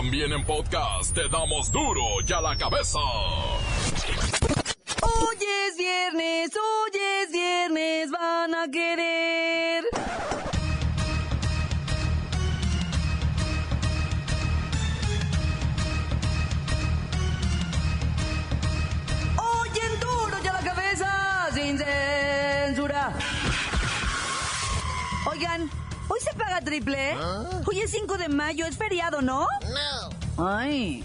También en podcast te damos duro y a la cabeza. Hoy es viernes, hoy es viernes, van a querer. Hoy se paga triple. Hoy es 5 de mayo, es feriado, ¿no? No. Ay.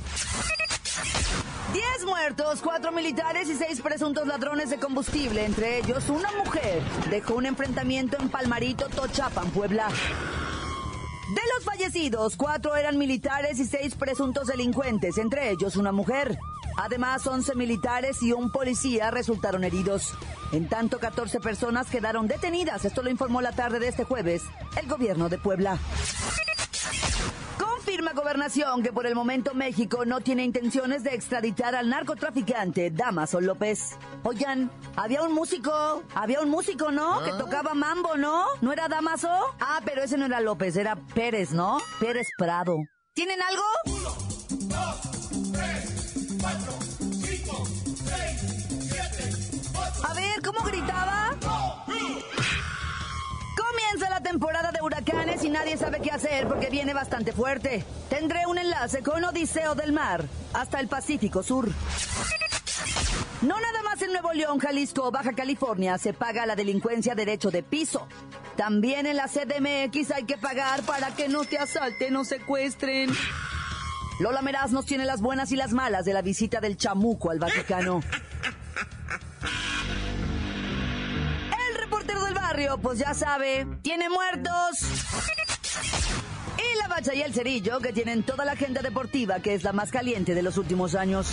10 muertos, 4 militares y 6 presuntos ladrones de combustible, entre ellos una mujer. Dejó un enfrentamiento en Palmarito, Tochapan, Puebla. De los fallecidos, 4 eran militares y 6 presuntos delincuentes, entre ellos una mujer. Además, 11 militares y un policía resultaron heridos. En tanto, 14 personas quedaron detenidas. Esto lo informó la tarde de este jueves el gobierno de Puebla. Confirma Gobernación que por el momento México no tiene intenciones de extraditar al narcotraficante Damaso López. Oigan, había un músico, había un músico, ¿no? Que tocaba mambo, ¿no? ¿No era Damaso? Ah, pero ese no era López, era Pérez, ¿no? Pérez Prado. ¿Tienen algo? A ver, ¿cómo gritaba? Comienza la temporada de huracanes y nadie sabe qué hacer porque viene bastante fuerte. Tendré un enlace con Odiseo del Mar hasta el Pacífico Sur. No nada más en Nuevo León, Jalisco o Baja California se paga la delincuencia derecho de piso. También en la CDMX hay que pagar para que no te asalten o secuestren. Lola Meraz nos tiene las buenas y las malas de la visita del chamuco al Vaticano. El reportero del barrio, pues ya sabe, tiene muertos. Y la bacha y el cerillo, que tienen toda la agenda deportiva, que es la más caliente de los últimos años.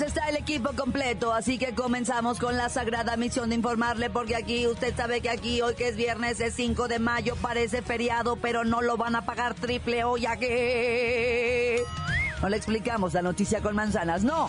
Está el equipo completo, así que comenzamos con la sagrada misión de informarle, porque aquí usted sabe que aquí hoy que es viernes es 5 de mayo, parece feriado, pero no lo van a pagar triple hoy aquí. No le explicamos la noticia con manzanas, no.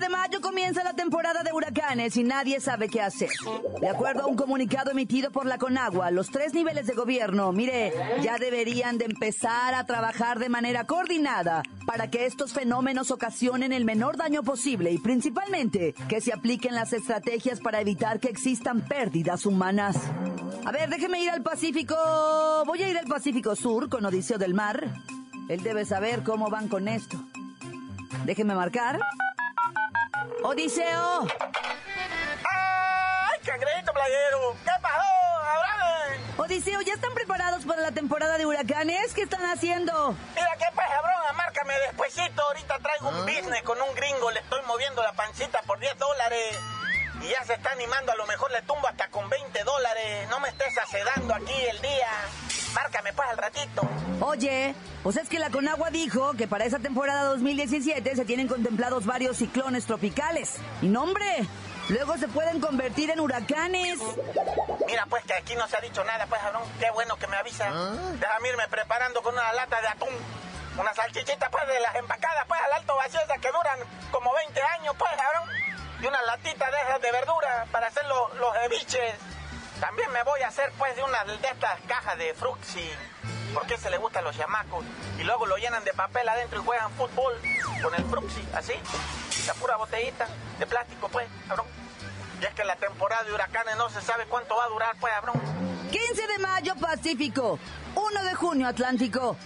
De mayo comienza la temporada de huracanes y nadie sabe qué hacer. De acuerdo a un comunicado emitido por la Conagua, los tres niveles de gobierno, mire, ya deberían de empezar a trabajar de manera coordinada para que estos fenómenos ocasionen el menor daño posible y principalmente que se apliquen las estrategias para evitar que existan pérdidas humanas. A ver, déjeme ir al Pacífico. Voy a ir al Pacífico Sur con Odiseo del Mar. Él debe saber cómo van con esto. Déjeme marcar. Odiseo. ¡Ay, cangrejito playero! ¿Qué pasó? ¡Abraham! Odiseo, ¿ya están preparados para la temporada de huracanes? ¿Qué están haciendo? Mira, ¿qué pasa, broma? Márcame despuesito. Ahorita traigo un business con un gringo. Le estoy moviendo la pancita por 10 dólares. Y ya se está animando. A lo mejor le tumbo hasta con 20 dólares. No me estés acedando aquí el día. Márcame, pues, al ratito. Oye, pues es que la Conagua dijo que para esa temporada 2017 se tienen contemplados varios ciclones tropicales. Y no, hombre, luego se pueden convertir en huracanes. Mira, pues, que aquí no se ha dicho nada, pues, cabrón. Qué bueno que me avisa. Déjame irme preparando con una lata de atún. Una salchichita, pues, de las empacadas, pues, al alto vacío, esas que duran como 20 años, pues, cabrón. Y una latita de esas de verdura para hacer los, los ceviches. También me voy a hacer, pues, de una de estas cajas de fruxi. Porque se le gustan los chamacos. Y luego lo llenan de papel adentro y juegan fútbol con el fruxi, así. La pura botellita de plástico, pues, cabrón. Y es que la temporada de huracanes no se sabe cuánto va a durar, pues, cabrón. 15 de mayo Pacífico, 1 de junio Atlántico.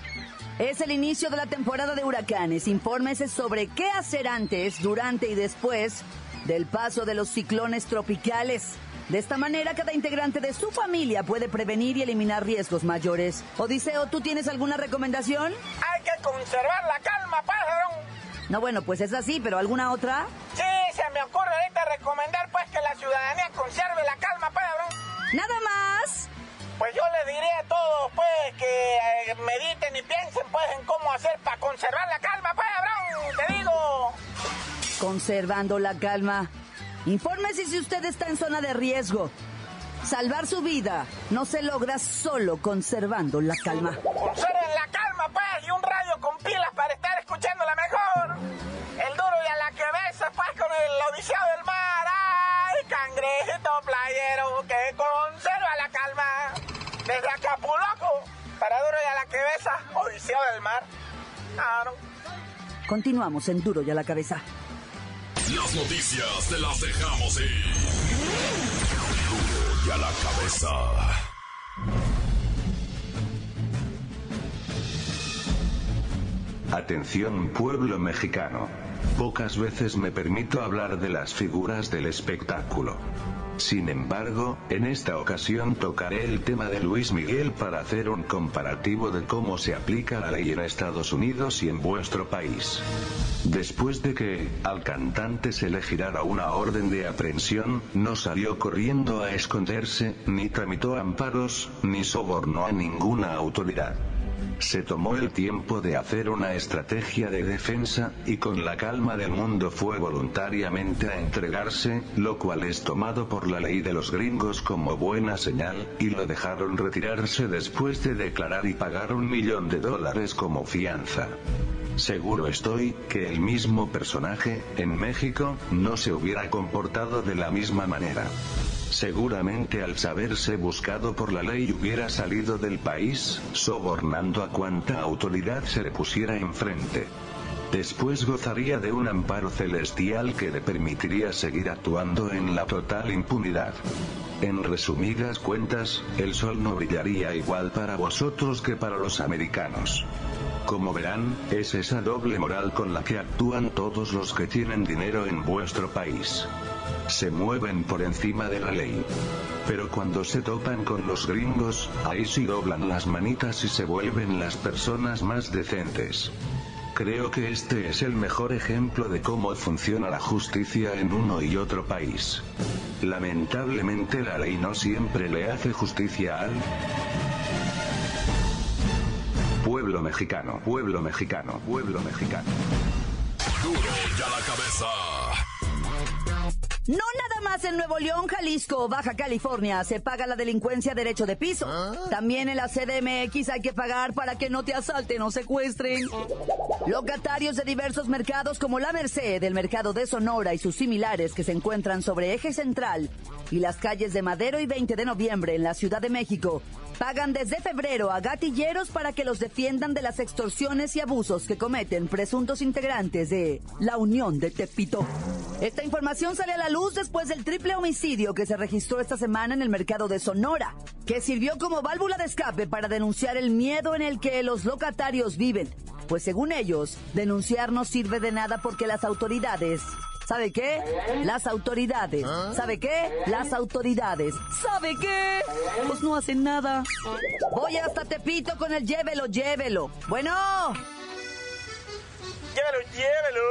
Es el inicio de la temporada de huracanes. Infórmese sobre qué hacer antes, durante y después del paso de los ciclones tropicales. De esta manera, cada integrante de su familia puede prevenir y eliminar riesgos mayores. Odiseo, ¿tú tienes alguna recomendación? Hay que conservar la calma, cabrón. No, bueno, pues es así, pero ¿alguna otra? Sí, se me ocurre ahorita recomendar, pues, que la ciudadanía conserve la calma, cabrón. Nada más. Pues yo le diría a todos, pues, que eh, mediten y piensen, pues, en cómo hacer para conservar la calma, pues, cabrón. conservando la calma. Infórmese si usted está en zona de riesgo. Salvar su vida no se logra solo conservando la calma. Conserven la calma, pues, y un radio con pilas para estar escuchando la mejor. El duro y a la cabeza, pues, con el odiseo del mar. ¡Ay, cangrejito playero que conserva la calma! Desde Acapulco, para duro y a la cabeza, odiseo del mar. Claro. Continuamos en Duro y a la cabeza. Las noticias te las dejamos ir. Duro y a la cabeza. Atención pueblo mexicano. Pocas veces me permito hablar de las figuras del espectáculo. Sin embargo, en esta ocasión tocaré el tema de Luis Miguel para hacer un comparativo de cómo se aplica la ley en Estados Unidos y en vuestro país. Después de que, al cantante se le girara una orden de aprehensión, no salió corriendo a esconderse, ni tramitó amparos, ni sobornó a ninguna autoridad. Se tomó el tiempo de hacer una estrategia de defensa, y con la calma del mundo fue voluntariamente a entregarse, lo cual es tomado por la ley de los gringos como buena señal, y lo dejaron retirarse después de declarar y pagar un millón de dólares como fianza. Seguro estoy, que el mismo personaje, en México, no se hubiera comportado de la misma manera. Seguramente al saberse buscado por la ley hubiera salido del país, sobornando a cuanta autoridad se le pusiera enfrente. Después gozaría de un amparo celestial que le permitiría seguir actuando en la total impunidad. En resumidas cuentas, el sol no brillaría igual para vosotros que para los americanos. Como verán, es esa doble moral con la que actúan todos los que tienen dinero en vuestro país. Se mueven por encima de la ley. Pero cuando se topan con los gringos, ahí sí doblan las manitas y se vuelven las personas más decentes. Creo que este es el mejor ejemplo de cómo funciona la justicia en uno y otro país. Lamentablemente la ley no siempre le hace justicia al pueblo mexicano, pueblo mexicano, pueblo mexicano. Duro y a la cabeza. No nada más en Nuevo León, Jalisco o Baja California se paga la delincuencia derecho de piso. También en la CDMX hay que pagar para que no te asalten o secuestren. Locatarios de diversos mercados como la Merced, el mercado de Sonora y sus similares que se encuentran sobre eje central y las calles de Madero y 20 de noviembre en la Ciudad de México pagan desde febrero a gatilleros para que los defiendan de las extorsiones y abusos que cometen presuntos integrantes de la Unión de Tepito. Esta información sale a la luz después del triple homicidio que se registró esta semana en el mercado de Sonora, que sirvió como válvula de escape para denunciar el miedo en el que los locatarios viven. Pues según ellos, denunciar no sirve de nada porque las autoridades ¿Sabe qué? Las autoridades. ¿Sabe qué? Las autoridades. ¿Sabe qué? Pues no hacen nada. Voy hasta Tepito con el llévelo, llévelo. Bueno. Llévelo, llévelo.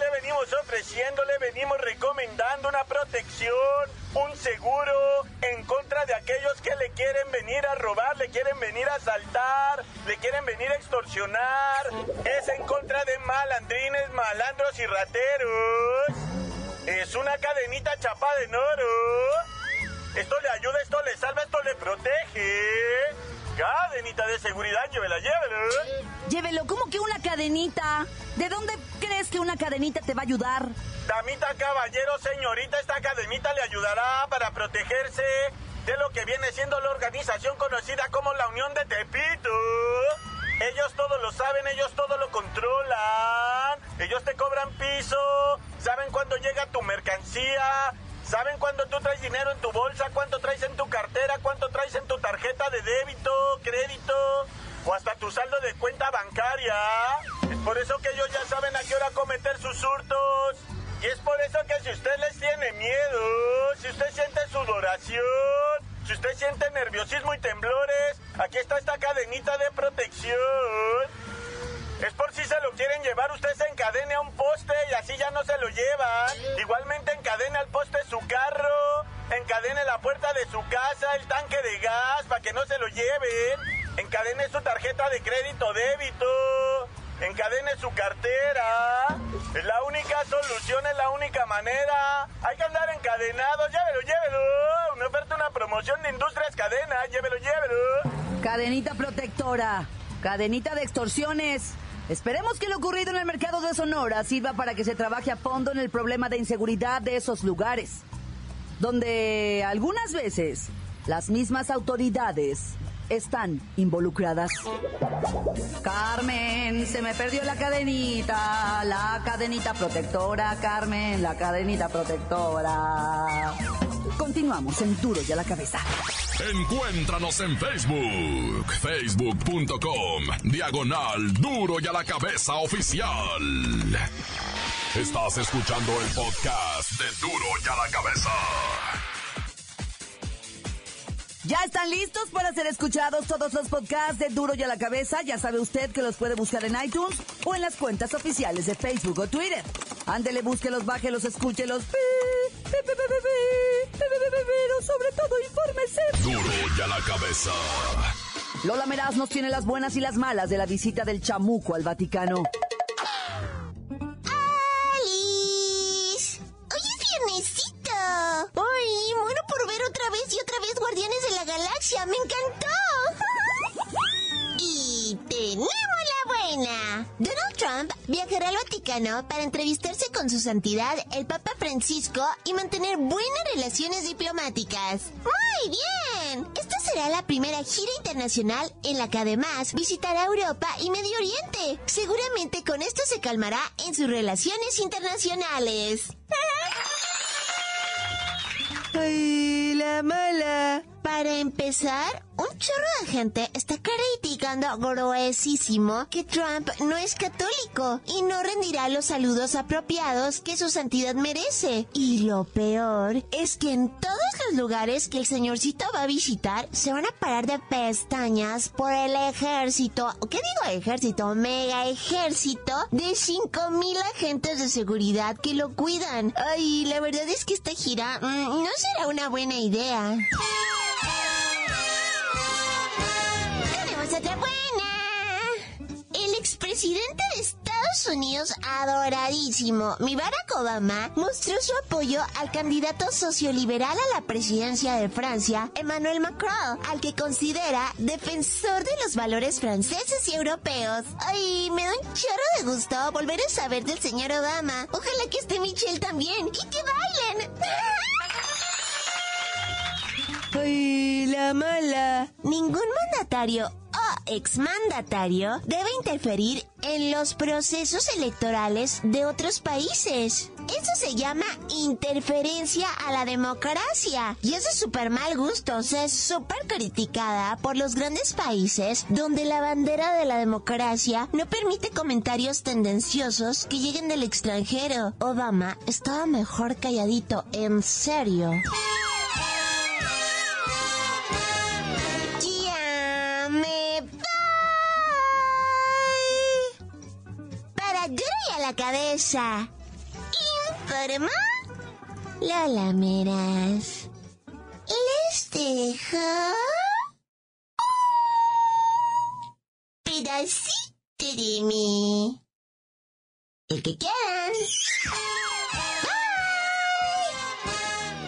Le venimos ofreciendo, le venimos recomendando una protección, un seguro en contra de aquellos que le quieren venir a robar, le quieren venir a asaltar, le quieren venir a extorsionar. Es en contra de malandrines, malandros y rateros. Es una cadenita chapada en oro. Esto le ayuda, esto le salva, esto le protege. Cadenita de seguridad, llévela, llévela. Llévelo, ¿cómo que una cadenita? ¿De dónde crees que una cadenita te va a ayudar? Damita, caballero, señorita, esta cadenita le ayudará para protegerse de lo que viene siendo la organización conocida como la Unión de Tepito. Ellos todo lo saben, ellos todo lo controlan. Ellos te cobran piso, saben cuándo llega tu mercancía, saben cuándo tú traes dinero en tu bolsa, cuánto traes en tu cartera, cuánto traes en tu tarjeta de débito, crédito o hasta tu saldo de cuenta bancaria. Es por eso que ellos ya saben a qué hora cometer sus hurtos. Y es por eso que si usted les tiene miedo, si usted siente sudoración, si usted siente nerviosismo y temblores, aquí está esta cadenita de protección. Es por si se lo quieren llevar, usted se encadene a un poste y así ya no se lo llevan. Igualmente encadene al poste su carro, encadene la puerta de su casa, el tanque de gas para que no se lo lleven. Encadene su tarjeta de crédito débito. encadene su cartera. Es la única solución, es la única manera. Hay que andar encadenados, llévelo, llévelo. Una oferta, una promoción de Industrias Cadena, llévelo, llévelo. Cadenita protectora, cadenita de extorsiones. Esperemos que lo ocurrido en el mercado de Sonora sirva para que se trabaje a fondo en el problema de inseguridad de esos lugares, donde algunas veces las mismas autoridades están involucradas. Carmen, se me perdió la cadenita, la cadenita protectora, Carmen, la cadenita protectora. Continuamos en Duro y a la cabeza. Encuéntranos en Facebook, facebook.com, diagonal Duro y a la cabeza oficial. Estás escuchando el podcast de Duro y a la cabeza. Ya están listos para ser escuchados todos los podcasts de Duro y a la Cabeza. Ya sabe usted que los puede buscar en iTunes o en las cuentas oficiales de Facebook o Twitter. Ándele, búsquelos, bájelos, escúchelos. Pero sobre todo, infórmese. Duro y a la cabeza. Lola Meraz nos tiene las buenas y las malas de la visita del chamuco al Vaticano. ¡Alice! ¡Hoy es viernesito! ¡Ay, muero otra vez y otra vez Guardianes de la Galaxia! ¡Me encantó! y tenemos la buena. Donald Trump viajará al Vaticano para entrevistarse con su santidad, el Papa Francisco, y mantener buenas relaciones diplomáticas. ¡Muy bien! Esta será la primera gira internacional en la que además visitará Europa y Medio Oriente. Seguramente con esto se calmará en sus relaciones internacionales. ¡Ay, la mala! Para empezar, un chorro de gente está criticando gruesísimo que Trump no es católico y no rendirá los saludos apropiados que su santidad merece. Y lo peor es que en todos los lugares que el señorcito va a visitar se van a parar de pestañas por el ejército, ¿qué digo ejército? Mega ejército de 5000 agentes de seguridad que lo cuidan. Ay, la verdad es que esta gira mm, no será una buena idea. Unidos, adoradísimo, mi Barack Obama, mostró su apoyo al candidato socioliberal a la presidencia de Francia, Emmanuel Macron, al que considera defensor de los valores franceses y europeos. Ay, me da un chorro de gusto volver a saber del señor Obama. Ojalá que esté Michelle también y que bailen. ¡Ay, la mala! Ningún mandatario exmandatario debe interferir en los procesos electorales de otros países. Eso se llama interferencia a la democracia. Y es de súper mal gusto, o sea, es súper criticada por los grandes países donde la bandera de la democracia no permite comentarios tendenciosos que lleguen del extranjero. Obama estaba mejor calladito, en serio. Cabeza. Informa Lola Meras. Les dejo pedacito de mí. El que quieran.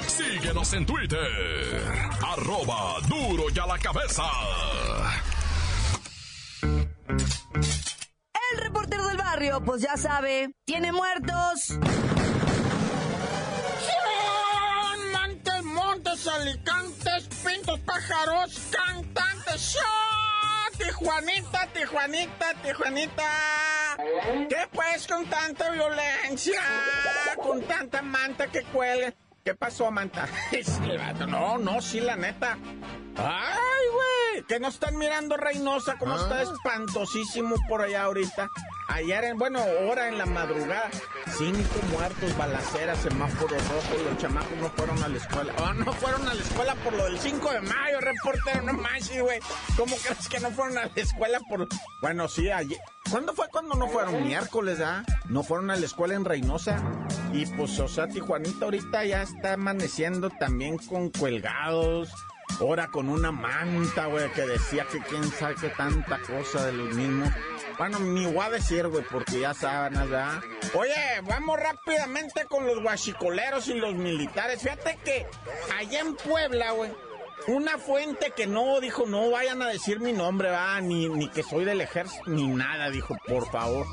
Síguenos en Twitter. Arroba Duro y a la cabeza. Pues ya sabe, tiene muertos. Montes, montes, alicantes, pintos, pájaros, cantantes. Tijuanita, Tijuanita, Tijuanita. ¿Qué pues con tanta violencia? Con tanta manta que cuelga. ¿Qué pasó, manta? No, no, sí, la neta. Ay, güey, que no están mirando Reynosa, como está espantosísimo por allá ahorita. Ayer, en, bueno, hora en la madrugada, cinco muertos, balaceras, semáforo rojo, los chamacos no fueron a la escuela. Oh, no fueron a la escuela por lo del 5 de mayo, reportero, no manches, güey. ¿Cómo crees que no fueron a la escuela por...? Bueno, sí, ayer... ¿Cuándo fue cuando no fueron? Miércoles, ¿ah? No fueron a la escuela en Reynosa. Y pues, o sea, Tijuanita ahorita ya está amaneciendo también con colgados. Ahora con una manta, güey, que decía que quién sabe tanta cosa de los mismos. Bueno, ni voy a decir, güey, porque ya saben, ¿verdad? Oye, vamos rápidamente con los guachicoleros y los militares. Fíjate que allá en Puebla, güey, una fuente que no dijo, no vayan a decir mi nombre, va, ni, ni que soy del ejército, ni nada, dijo, por favor.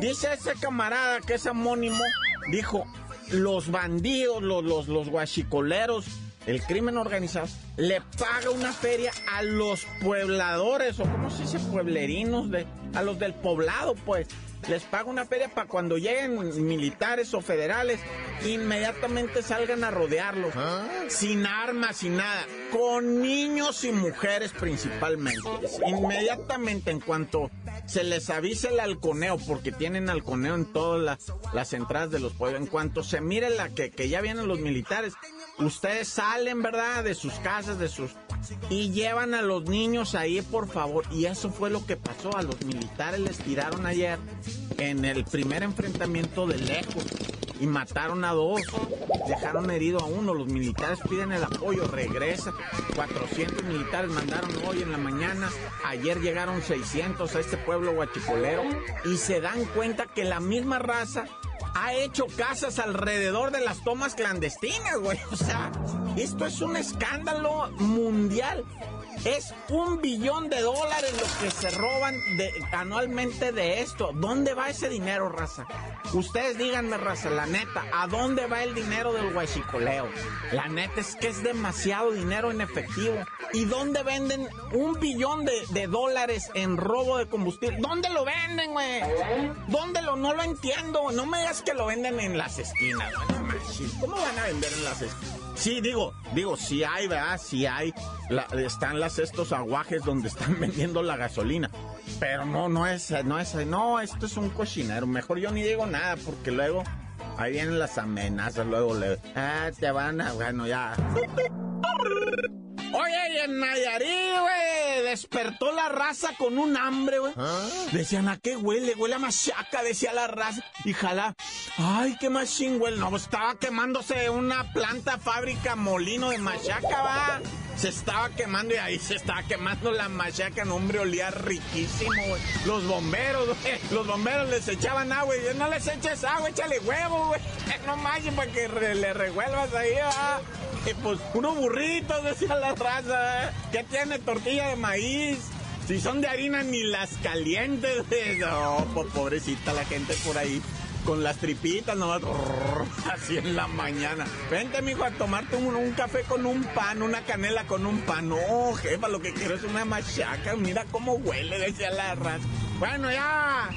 Dice ese camarada que es anónimo, dijo, los bandidos, los, los, los guachicoleros, el crimen organizado, le paga una feria a los puebladores, o como se dice, pueblerinos, de, a los del poblado, pues. Les paga una feria para cuando lleguen militares o federales, inmediatamente salgan a rodearlos. Sin armas, sin nada. Con niños y mujeres principalmente. Inmediatamente en cuanto se les avise el halconeo, porque tienen halconeo en todas las entradas de los pueblos. En cuanto se mire la que, que ya vienen los militares, ustedes salen, ¿verdad? De sus casas, de sus... Y llevan a los niños ahí, por favor. Y eso fue lo que pasó. A los militares les tiraron ayer en el primer enfrentamiento de lejos. Y mataron a dos. Dejaron herido a uno. Los militares piden el apoyo. Regresa. 400 militares mandaron hoy en la mañana. Ayer llegaron 600 a este pueblo guachicolero. Y se dan cuenta que la misma raza ha hecho casas alrededor de las tomas clandestinas, güey. O sea, esto es un escándalo mundial. Es un billón de dólares lo que se roban anualmente de esto. ¿Dónde va ese dinero, raza? Ustedes díganme, raza, la neta, ¿a dónde va el dinero del guachicoleo? La neta es que es demasiado dinero en efectivo. ¿Y dónde venden un billón de, de dólares en robo de combustible? ¿Dónde lo venden, güey? ¿Dónde lo? No lo entiendo. No me digas que lo venden en las esquinas. ¿Cómo van a vender en las esquinas? Sí, digo, digo, sí hay, ¿verdad? Sí hay. Están las estos aguajes donde están vendiendo la gasolina. Pero no, no es, no es, no, esto es un cochinero. Mejor yo ni digo nada porque luego ahí vienen las amenazas, luego le, ah, te van a, bueno, ya. Oye, en Nayarit, güey, despertó la raza con un hambre, güey. Decían, ¿a qué huele? Huele a machaca, decía la raza. Y jala, ay, qué machín, güey. No, estaba quemándose una planta, fábrica, molino de machaca, va. Se estaba quemando y ahí se estaba quemando la machaca, no, hombre, olía riquísimo, güey. Los bomberos, güey, los bomberos les echaban agua y no les eches agua, échale huevo, güey. No manches para que le revuelvas ahí, va. Y pues unos burritos, decía la raza, ¿eh? ¿Qué tiene tortilla de maíz? Si son de harina, ni las calientes. No, po- pobrecita la gente por ahí. Con las tripitas nomás, así en la mañana. Vente, mijo, a tomarte un, un café con un pan, una canela con un pan. No, jefa, lo que quiero es una machaca. Mira cómo huele, decía la raza. Bueno, ya.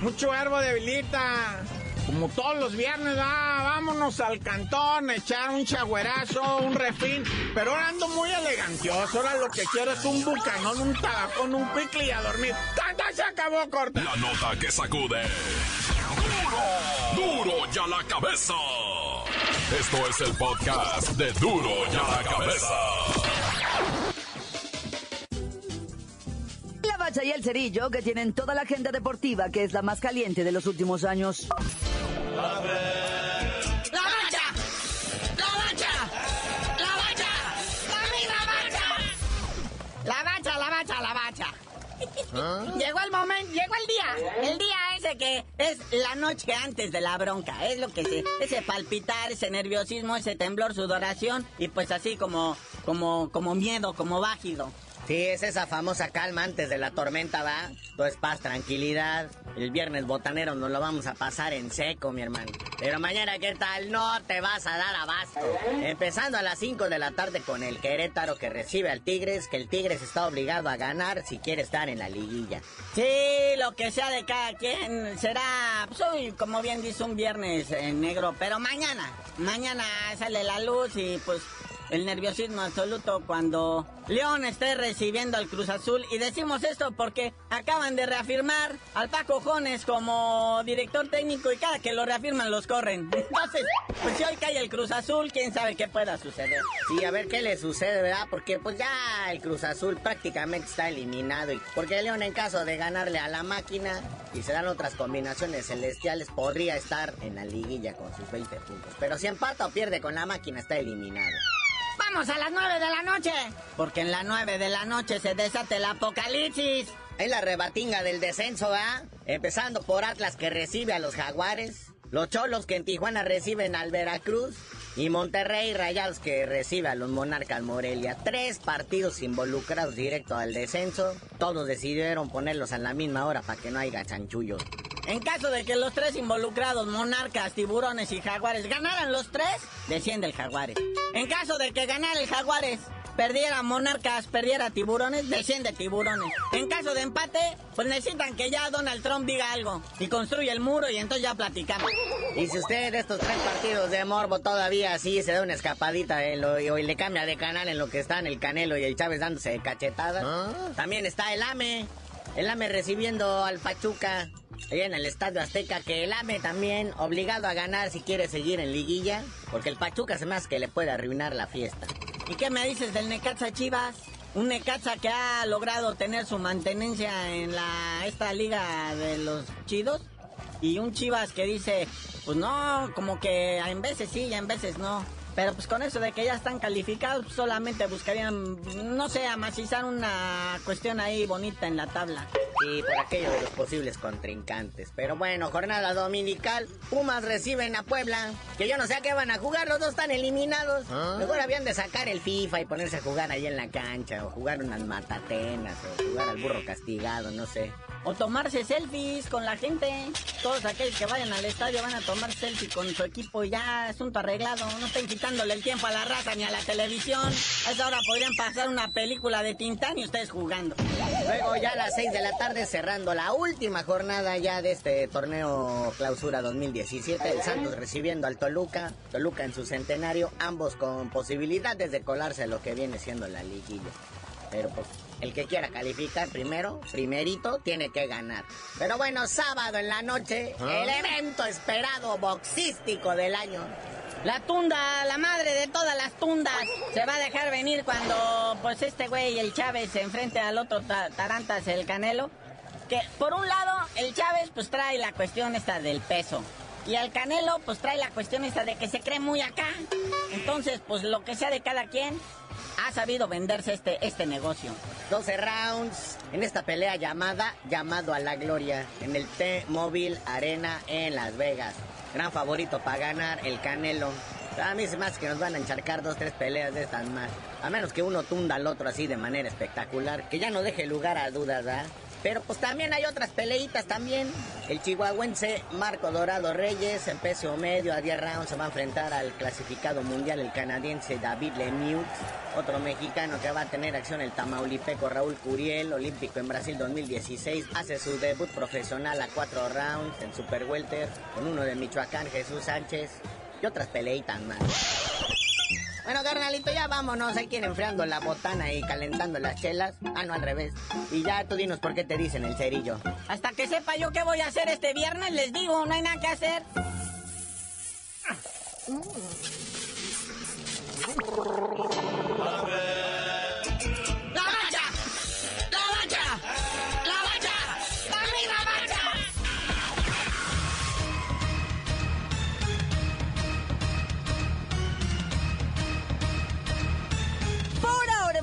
Mucho herbo debilita. Como todos los viernes, ah, vámonos al cantón, echar un chagüerazo, un refín. Pero ahora ando muy elegantioso. Ahora lo que quiero es un bucanón, un tabacón, un picle y a dormir. ¡Tanta se acabó, corta! La nota que sacude. ¡Duro! ¡Duro ya la cabeza! Esto es el podcast de Duro ya la cabeza. La Bacha y el Cerillo, que tienen toda la agenda deportiva, que es la más caliente de los últimos años. ¡La bacha! ¡La bacha! ¡La bacha! ¡La bacha! La bacha, la bacha, la bacha. Llegó el momento, llegó el día. El día que es la noche antes de la bronca. Es lo que se, ese palpitar, ese nerviosismo, ese temblor, sudoración y pues así como, como, como miedo, como bájido. Sí, es esa famosa calma antes de la tormenta, ¿va? Todo es paz, tranquilidad. El viernes botanero nos lo vamos a pasar en seco, mi hermano. Pero mañana, ¿qué tal? No te vas a dar abasto. Empezando a las 5 de la tarde con el Querétaro que recibe al Tigres, que el Tigres está obligado a ganar si quiere estar en la liguilla. Sí, lo que sea de cada quien será, pues hoy, como bien dice, un viernes en negro, pero mañana, mañana sale la luz y pues el nerviosismo absoluto cuando León esté recibiendo al Cruz Azul. Y decimos esto porque acaban de reafirmar al Paco Jones como director técnico y cada que lo reafirman los corren. Entonces, pues si hoy cae el Cruz Azul, quién sabe qué pueda suceder. Sí, a ver qué le sucede, ¿verdad? Porque pues ya el Cruz Azul prácticamente está eliminado. Y porque León en caso de ganarle a la máquina y se dan otras combinaciones celestiales podría estar en la liguilla con sus 20 puntos. Pero si empata o pierde con la máquina está eliminado. Vamos a las 9 de la noche. Porque en las 9 de la noche se desata el apocalipsis. Ahí la rebatinga del descenso, ¿ah? Empezando por Atlas que recibe a los Jaguares. Los Cholos que en Tijuana reciben al Veracruz. Y Monterrey Rayados que recibe a los Monarcas Morelia. Tres partidos involucrados directo al descenso. Todos decidieron ponerlos a la misma hora para que no haya chanchullos. En caso de que los tres involucrados, monarcas, tiburones y jaguares, ganaran los tres, desciende el jaguares. En caso de que ganara el jaguares, perdiera monarcas, perdiera tiburones, desciende tiburones. En caso de empate, pues necesitan que ya Donald Trump diga algo y construya el muro y entonces ya platicamos. Y si usted de estos tres partidos de Morbo todavía así se da una escapadita en lo, y le cambia de canal en lo que están el Canelo y el Chávez dándose cachetadas, también está el AME. El AME recibiendo al Pachuca. Allá en el Estadio Azteca, que el AME también obligado a ganar si quiere seguir en liguilla, porque el Pachuca se más que le puede arruinar la fiesta. ¿Y qué me dices del Necaxa Chivas? Un Necaxa que ha logrado tener su mantenencia en la esta liga de los chidos. Y un Chivas que dice, pues no, como que en veces sí y en veces no. Pero pues con eso de que ya están calificados, pues, solamente buscarían, no sé, amacizar una cuestión ahí bonita en la tabla. Y por aquello de los posibles contrincantes. Pero bueno, jornada dominical. Pumas reciben a Puebla. Que yo no sé a qué van a jugar, los dos están eliminados. Mejor habían de sacar el FIFA y ponerse a jugar ahí en la cancha. O jugar unas matatenas. O jugar al burro castigado, no sé. O tomarse selfies con la gente. Todos aquellos que vayan al estadio van a tomar selfie con su equipo y ya, asunto arreglado. No estén quitándole el tiempo a la raza ni a la televisión. A esa hora podrían pasar una película de Tintán y ustedes jugando. Luego ya a las 6 de la tarde cerrando la última jornada ya de este torneo clausura 2017. El Santos recibiendo al Toluca. Toluca en su centenario. Ambos con posibilidades de colarse a lo que viene siendo la liguilla. Pero pues el que quiera calificar primero, primerito, tiene que ganar. Pero bueno, sábado en la noche, el evento esperado boxístico del año. La tunda, la madre de todas las tundas, se va a dejar venir cuando pues este güey, el Chávez, se enfrente al otro ta- Tarantas, el Canelo. Que por un lado, el Chávez pues trae la cuestión esta del peso. Y al Canelo pues trae la cuestión esta de que se cree muy acá. Entonces, pues lo que sea de cada quien, ha sabido venderse este, este negocio. 12 rounds en esta pelea llamada Llamado a la Gloria en el T-Mobile Arena en Las Vegas. Gran favorito para ganar el Canelo. A mí se que nos van a encharcar dos, tres peleas de estas más. A menos que uno tunda al otro así de manera espectacular. Que ya no deje lugar a dudas, ¿verdad? Pero pues también hay otras peleitas también. El chihuahuense Marco Dorado Reyes en peso medio a 10 rounds se va a enfrentar al clasificado mundial el canadiense David Lemieux. Otro mexicano que va a tener acción el tamaulipeco Raúl Curiel, olímpico en Brasil 2016. Hace su debut profesional a 4 rounds en Super Welter con uno de Michoacán Jesús Sánchez y otras peleitas más. Bueno, carnalito, ya vámonos. Hay quien enfriando la botana y calentando las chelas. Ah, no, al revés. Y ya tú dinos por qué te dicen el cerillo. Hasta que sepa yo qué voy a hacer este viernes, les digo, no hay nada que hacer. ¡La